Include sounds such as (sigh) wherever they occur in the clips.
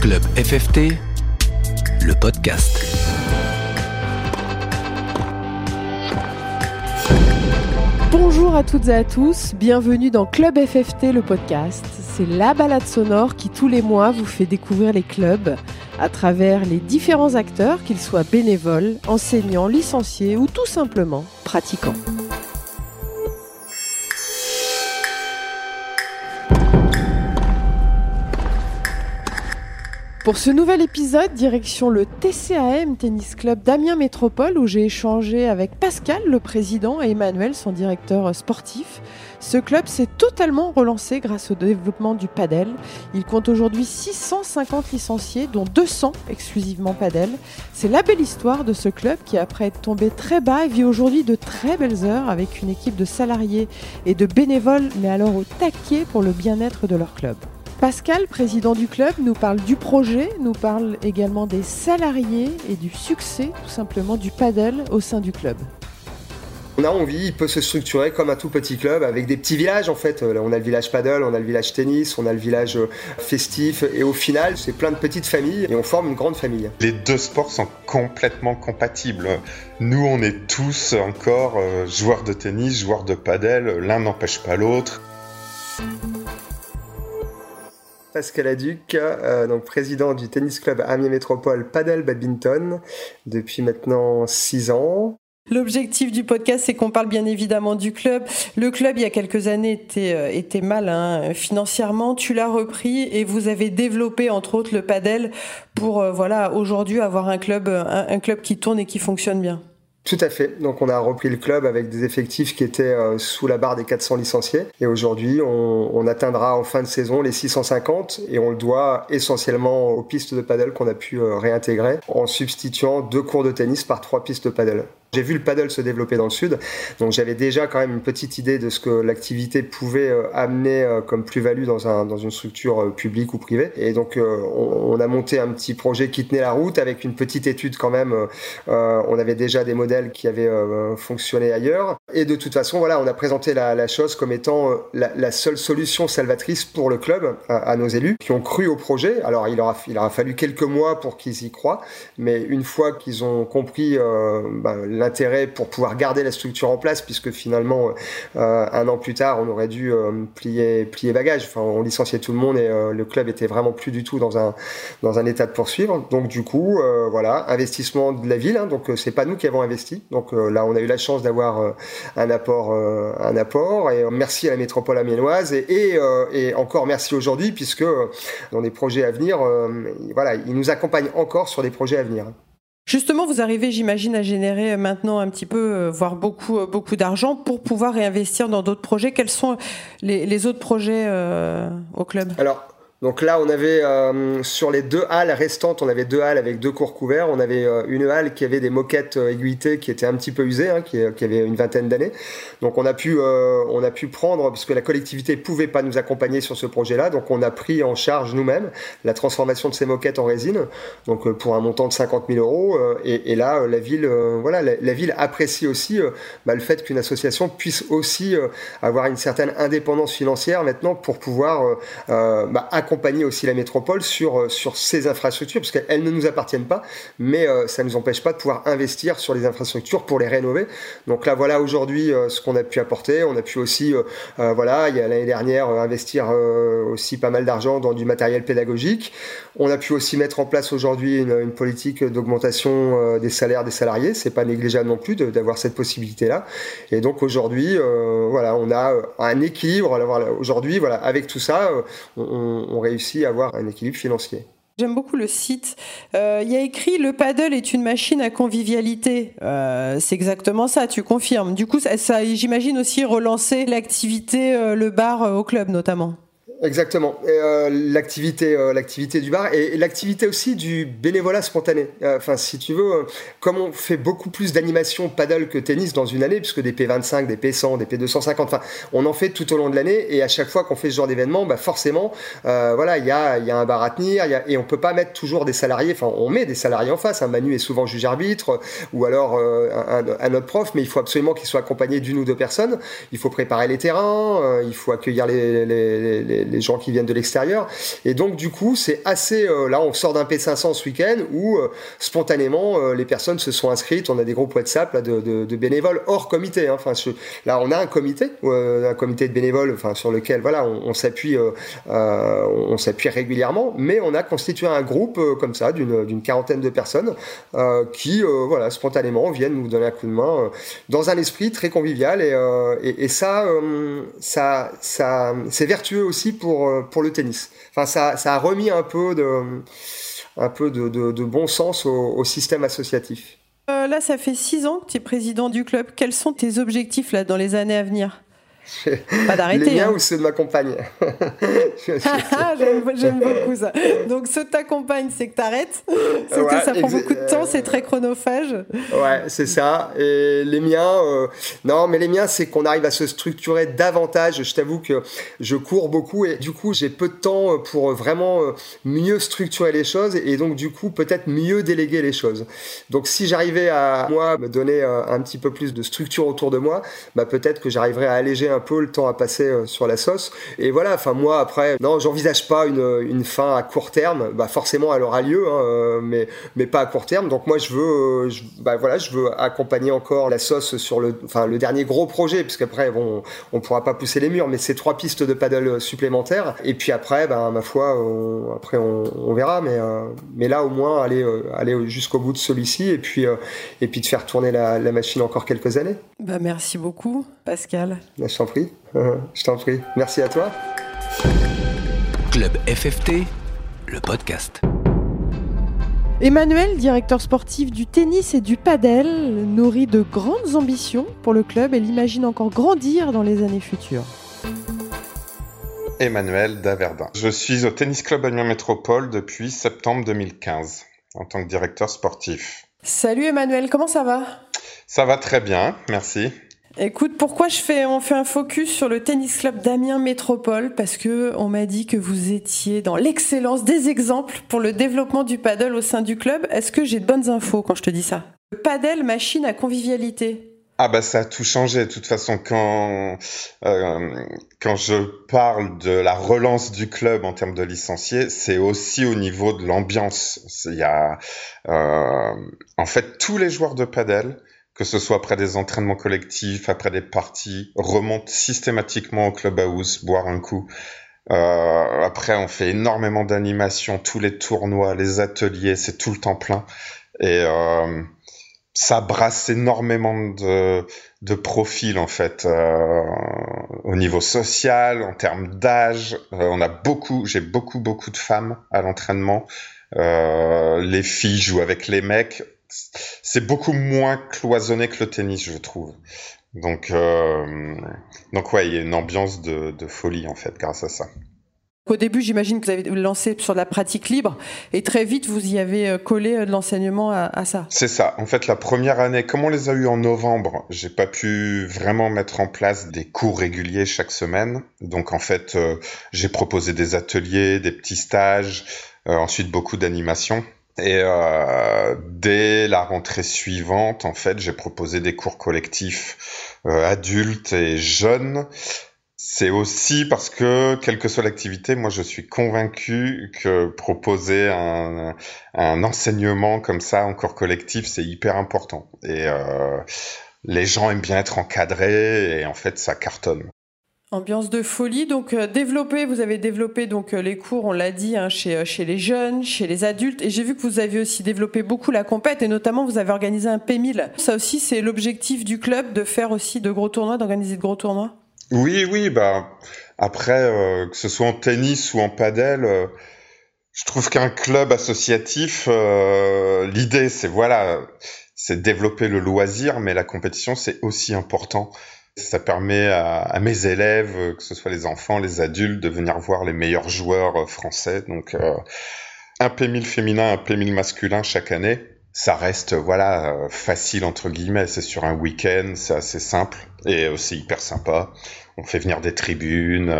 Club FFT, le podcast. Bonjour à toutes et à tous, bienvenue dans Club FFT, le podcast. C'est la balade sonore qui tous les mois vous fait découvrir les clubs à travers les différents acteurs, qu'ils soient bénévoles, enseignants, licenciés ou tout simplement pratiquants. Pour ce nouvel épisode, direction le TCAM Tennis Club d'Amiens Métropole où j'ai échangé avec Pascal, le président, et Emmanuel, son directeur sportif. Ce club s'est totalement relancé grâce au développement du padel. Il compte aujourd'hui 650 licenciés, dont 200 exclusivement padel. C'est la belle histoire de ce club qui, après être tombé très bas, vit aujourd'hui de très belles heures avec une équipe de salariés et de bénévoles, mais alors au taquet pour le bien-être de leur club. Pascal, président du club, nous parle du projet, nous parle également des salariés et du succès tout simplement du paddle au sein du club. On a envie, il peut se structurer comme un tout petit club avec des petits villages en fait. On a le village paddle, on a le village tennis, on a le village euh, festif et au final c'est plein de petites familles et on forme une grande famille. Les deux sports sont complètement compatibles. Nous on est tous encore euh, joueurs de tennis, joueurs de paddle, l'un n'empêche pas l'autre. Pascal Aduc, euh, donc président du tennis club Amiens Métropole Padel Badminton depuis maintenant six ans. L'objectif du podcast, c'est qu'on parle bien évidemment du club. Le club, il y a quelques années, était, euh, était mal hein, financièrement. Tu l'as repris et vous avez développé, entre autres, le padel pour, euh, voilà, aujourd'hui avoir un club, un club qui tourne et qui fonctionne bien. Tout à fait. Donc on a repris le club avec des effectifs qui étaient euh, sous la barre des 400 licenciés. Et aujourd'hui, on, atteindra en fin de saison les 650 et on le doit essentiellement aux pistes de paddle qu'on a pu euh, réintégrer en substituant deux cours de tennis par trois pistes de paddle. J'ai vu le paddle se développer dans le sud, donc j'avais déjà quand même une petite idée de ce que l'activité pouvait euh, amener euh, comme plus-value dans, un, dans une structure euh, publique ou privée. Et donc on, a monté un petit projet qui tenait la route avec une petite étude quand même. on avait déjà des modèles qui avaient fonctionné ailleurs. Et de toute façon, voilà, on a présenté la, chose comme étant la, seule solution salvatrice pour le club à, nos élus qui ont cru au projet. Alors il aura, il aura fallu quelques mois pour qu'ils y croient, mais une fois qu'ils ont compris bah, l'intérêt pour pouvoir garder la structure en place, puisque finalement, euh, un an plus tard, on aurait dû euh, plier, plier bagage. Enfin, on licenciait tout le monde et euh, le club était vraiment plus du tout dans un, dans un état de poursuivre. Donc, du coup, voilà, investissement de la ville. Hein, donc, c'est pas nous qui avons investi. Donc, là, on a eu la chance d'avoir un apport, un apport. Et merci à la métropole amiénoise et, et, encore merci aujourd'hui, puisque dans des projets à venir, voilà, ils nous accompagnent encore sur des projets à venir. Justement, vous arrivez, j'imagine, à générer maintenant un petit peu, euh, voire beaucoup, euh, beaucoup d'argent pour pouvoir réinvestir dans d'autres projets. Quels sont les, autres projets euh, au club? Alors, donc là, on avait euh, sur les deux halles restantes, on avait deux halles avec deux cours couverts. On avait euh, une halle qui avait des moquettes euh, aiguïtées qui étaient un petit peu usées, hein, qui, qui, avait une vingtaine d'années. Donc on a pu, on a pu prendre, puisque la collectivité pouvait pas nous accompagner sur ce projet-là, donc on a pris en charge nous-mêmes la transformation de ces moquettes en résine, donc pour un montant de 50 000 euros. Et, et, là, la ville, voilà, la, ville apprécie aussi bah, le fait qu'une association puisse aussi avoir une certaine indépendance financière maintenant pour pouvoir bah, accompagner aussi la métropole sur, euh, sur ces infrastructures, parce qu'elles ne nous appartiennent pas, mais euh, ça ne nous empêche pas de pouvoir investir sur les infrastructures pour les rénover. Donc là, voilà aujourd'hui euh, ce qu'on a pu apporter. On a pu aussi, voilà, il y a l'année dernière, investir aussi pas mal d'argent dans du matériel pédagogique. On a pu aussi mettre en place aujourd'hui une, politique d'augmentation des salaires des salariés. C'est pas négligeable non plus d'avoir cette possibilité-là. Et donc aujourd'hui, voilà, on a un équilibre. Aujourd'hui, voilà, avec tout ça, on, on réussit à avoir un équilibre financier. J'aime beaucoup le site. Euh, il y a écrit le paddle est une machine à convivialité. Euh, c'est exactement ça, tu confirmes. Du coup, ça, ça j'imagine aussi relancer l'activité, euh, le bar au club notamment. Exactement. Euh, l'activité, euh, l'activité du bar et, l'activité aussi du bénévolat spontané. Euh, enfin, si tu veux, comme on fait beaucoup plus d'animation paddle que tennis dans une année, puisque des P25, des P100, des P250, enfin, on en fait tout au long de l'année et à chaque fois qu'on fait ce genre d'événement, bah forcément, voilà, il y a, y a, un bar à tenir et on peut pas mettre toujours des salariés. Enfin, on met des salariés en face. Un Manu est souvent juge arbitre ou alors un, un, autre prof, mais il faut absolument qu'il soit accompagné d'une ou deux personnes. Il faut préparer les terrains, il faut accueillir les, les, les les, gens qui viennent de l'extérieur. Et donc du coup, c'est assez. là, on sort d'un P500 ce week-end où spontanément les personnes se sont inscrites. On a des groupes WhatsApp de, bénévoles hors comité. Hein. Enfin, là, on a un comité, un comité de bénévoles, enfin sur lequel voilà, on, s'appuie, on s'appuie régulièrement, mais on a constitué un groupe comme ça d'une quarantaine de personnes qui, voilà, spontanément viennent nous donner un coup de main dans un esprit très convivial et, et, et ça, ça, ça, c'est vertueux aussi pour pour le tennis. Enfin, ça, a remis un peu de, bon sens au, système associatif. Euh, là, ça fait six ans que tu es président du club. Quels sont tes objectifs là, dans les années à venir? Pas d'arrêter. Les miens hein. ou ceux de ma compagne (laughs) ah, J'aime beaucoup ça. Donc ceux de ta compagne, c'est que t'arrêtes. (laughs) C'est que ça prend beaucoup de temps, c'est très chronophage. Ouais, c'est ça. Et les miens, euh, non, mais les miens, c'est qu'on arrive à se structurer davantage. Je t'avoue que je cours beaucoup et du coup, j'ai peu de temps pour vraiment euh, mieux structurer les choses et donc du coup, peut-être mieux déléguer les choses. Donc si j'arrivais à moi me donner euh, un petit peu plus de structure autour de moi, bah, peut-être que j'arriverais à alléger un peu le temps à passer euh, sur la sauce. Et voilà, enfin moi après, non, j'envisage pas une, une, fin à court terme. Bah forcément, elle aura lieu, hein, euh, mais mais pas à court terme. Donc moi, je veux, euh, bah voilà, je veux accompagner encore la sauce sur le, enfin le dernier gros projet, puisqu'après bon, on pourra pas pousser les murs, mais c'est trois pistes de paddle supplémentaires. Et puis après, ben ma foi, après on, on, verra, mais mais là au moins aller aller jusqu'au bout de celui-ci et puis et puis de faire tourner la, la machine encore quelques années. Bah merci beaucoup, Pascal. Bah, je t'en prie. (laughs) Je t'en prie. Merci à toi. Club FFT, le podcast. Emmanuel, directeur sportif du tennis et du padel, nourrit de grandes ambitions pour le club et l'imagine encore grandir dans les années futures. Emmanuel Daverdin. Je suis au Tennis Club Amiens Métropole depuis septembre 2015 en tant que directeur sportif. Salut Emmanuel, comment ça va? Ça va très bien, merci. Écoute, pourquoi je fais, on fait un focus sur le tennis club d'Amiens Métropole? Parce que on m'a dit que vous étiez dans l'excellence des exemples pour le développement du paddle au sein du club. Est-ce que j'ai de bonnes infos quand je te dis ça? Le paddle, machine à convivialité. Ah bah ça a tout changé. De toute façon, quand euh, quand je parle de la relance du club en termes de licenciés, c'est aussi au niveau de l'ambiance. Il y a euh, en fait tous les joueurs de paddle que ce soit après des entraînements collectifs, après des parties, remonte systématiquement au clubhouse, boire un coup. Euh, après, on fait énormément d'animations, tous les tournois, les ateliers, c'est tout le temps plein. Et euh, ça brasse énormément de, de profils, en fait, euh, au niveau social, en termes d'âge. Euh, on a beaucoup, j'ai beaucoup, beaucoup de femmes à l'entraînement. Euh, les filles jouent avec les mecs c'est beaucoup moins cloisonné que le tennis, je trouve. Donc, euh, donc ouais, il y a une ambiance de, folie en fait grâce à ça. Au début, j'imagine que vous avez lancé sur la pratique libre et très vite, vous y avez euh, collé euh, de l'enseignement à, ça. C'est ça. En fait, la première année, comme on les a eu en novembre, j'ai pas pu vraiment mettre en place des cours réguliers chaque semaine. Donc, en fait, j'ai proposé des ateliers, des petits stages, ensuite beaucoup d'animations. Et euh, dès la rentrée suivante, en fait, j'ai proposé des cours collectifs euh, adultes et jeunes. C'est aussi parce que, quelle que soit l'activité, moi je suis convaincu que proposer un, un enseignement comme ça en cours collectif, c'est hyper important. Et euh, les gens aiment bien être encadrés et en fait ça cartonne. Ambiance de folie, donc euh, développé, vous avez développé donc euh, les cours, on l'a dit, hein, chez, euh, chez les jeunes, chez les adultes, et j'ai vu que vous avez aussi développé beaucoup la compète, et notamment vous avez organisé un P1000. Ça aussi, c'est l'objectif du club de faire aussi de gros tournois, d'organiser de gros tournois? Oui, oui, bah après que ce soit en tennis ou en padel, je trouve qu'un club associatif, l'idée c'est voilà, c'est développer le loisir, mais la compétition c'est aussi important. Ça permet à, mes élèves, que ce soit les enfants, les adultes, de venir voir les meilleurs joueurs euh, français. Donc, euh, un P1000 féminin, un P1000 masculin chaque année. Ça reste, voilà, euh, facile entre guillemets. C'est sur un week-end, c'est assez simple et aussi hyper sympa. On fait venir des tribunes,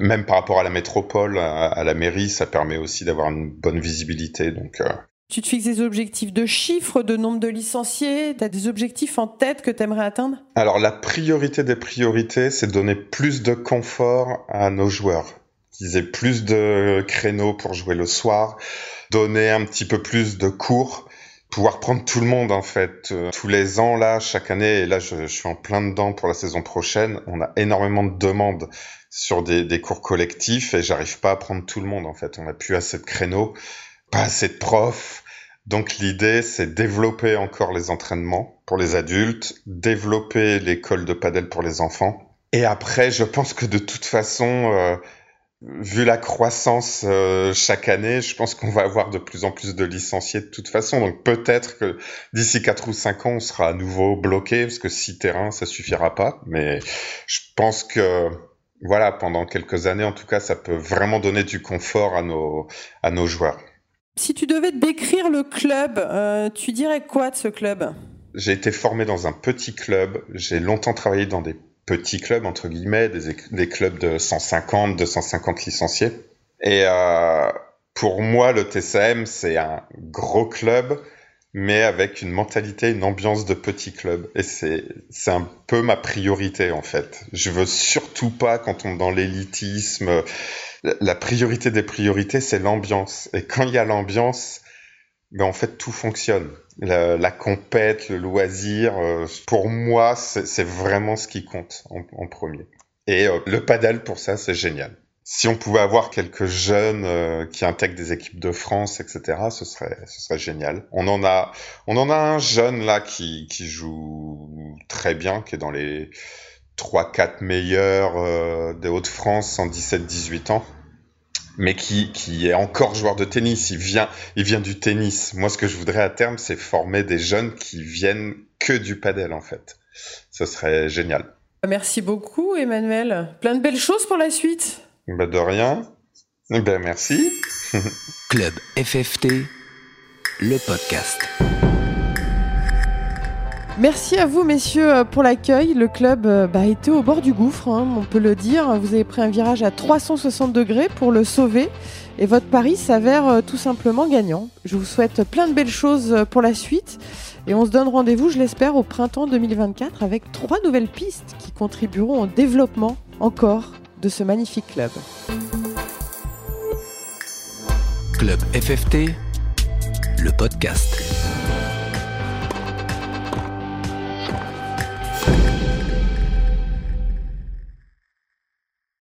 même par rapport à la métropole, à, la mairie, ça permet aussi d'avoir une bonne visibilité. Donc, tu te fixes des objectifs de chiffres, de nombre de licenciés Tu as des objectifs en tête que tu aimerais atteindre? Alors la priorité des priorités, c'est donner plus de confort à nos joueurs. qu'ils aient plus de créneaux pour jouer le soir, donner un petit peu plus de cours, pouvoir prendre tout le monde en fait. Euh, tous les ans, là, chaque année, et là je, suis en plein dedans pour la saison prochaine, on a énormément de demandes sur des, des cours collectifs et j'arrive pas à prendre tout le monde en fait. On n'a plus assez de créneaux, pas assez de profs. Donc l'idée, c'est développer encore les entraînements pour les adultes, développer l'école de padel pour les enfants. Et après, je pense que de toute façon, euh, vu la croissance euh, chaque année, je pense qu'on va avoir de plus en plus de licenciés de toute façon. Donc peut-être que d'ici 4 ou 5 ans, on sera à nouveau bloqué parce que 6 terrains, ça suffira pas. Mais je pense que voilà, pendant quelques années, en tout cas, ça peut vraiment donner du confort à nos, à nos joueurs. Si tu devais décrire le club, euh, tu dirais quoi de ce club? J'ai été formé dans un petit club. J'ai longtemps travaillé dans des petits clubs, entre guillemets, des, clubs de 150, 250 licenciés. Et euh, pour moi, le TCM, c'est un gros club, mais avec une mentalité, une ambiance de petit club. Et c'est, c'est un peu ma priorité, en fait. Je veux surtout pas, quand on est dans l'élitisme, la priorité des priorités, c'est l'ambiance. Et quand il y a l'ambiance, ben en fait, tout fonctionne la, compète, le loisir, euh, pour moi, c'est vraiment ce qui compte en, premier. Et euh, le padel, pour ça, c'est génial. Si on pouvait avoir quelques jeunes euh, qui intègrent des équipes de France, etc., ce serait, ce serait génial. On en a, on en a un jeune là qui, qui joue très bien, qui est dans les 3-4 meilleurs des Hauts-de-France en 17-18 ans mais qui, qui est encore joueur de tennis. Il vient, il vient du tennis. Moi, ce que je voudrais à terme, c'est former des jeunes qui viennent que du padel, en fait. Ce serait génial. Merci beaucoup, Emmanuel. Plein de belles choses pour la suite. Bah, de rien. Ben, merci. (laughs) Club FFT, le podcast. Merci à vous, messieurs, euh, pour l'accueil. Le club euh, bah, était au bord du gouffre, hein, on peut le dire. Vous avez pris un virage à 360 degrés pour le sauver. Et votre pari s'avère euh, tout simplement gagnant. Je vous souhaite plein de belles choses pour la suite. Et on se donne rendez-vous, je l'espère, au printemps 2024 avec trois nouvelles pistes qui contribueront au développement encore de ce magnifique club. Club FFT, le podcast.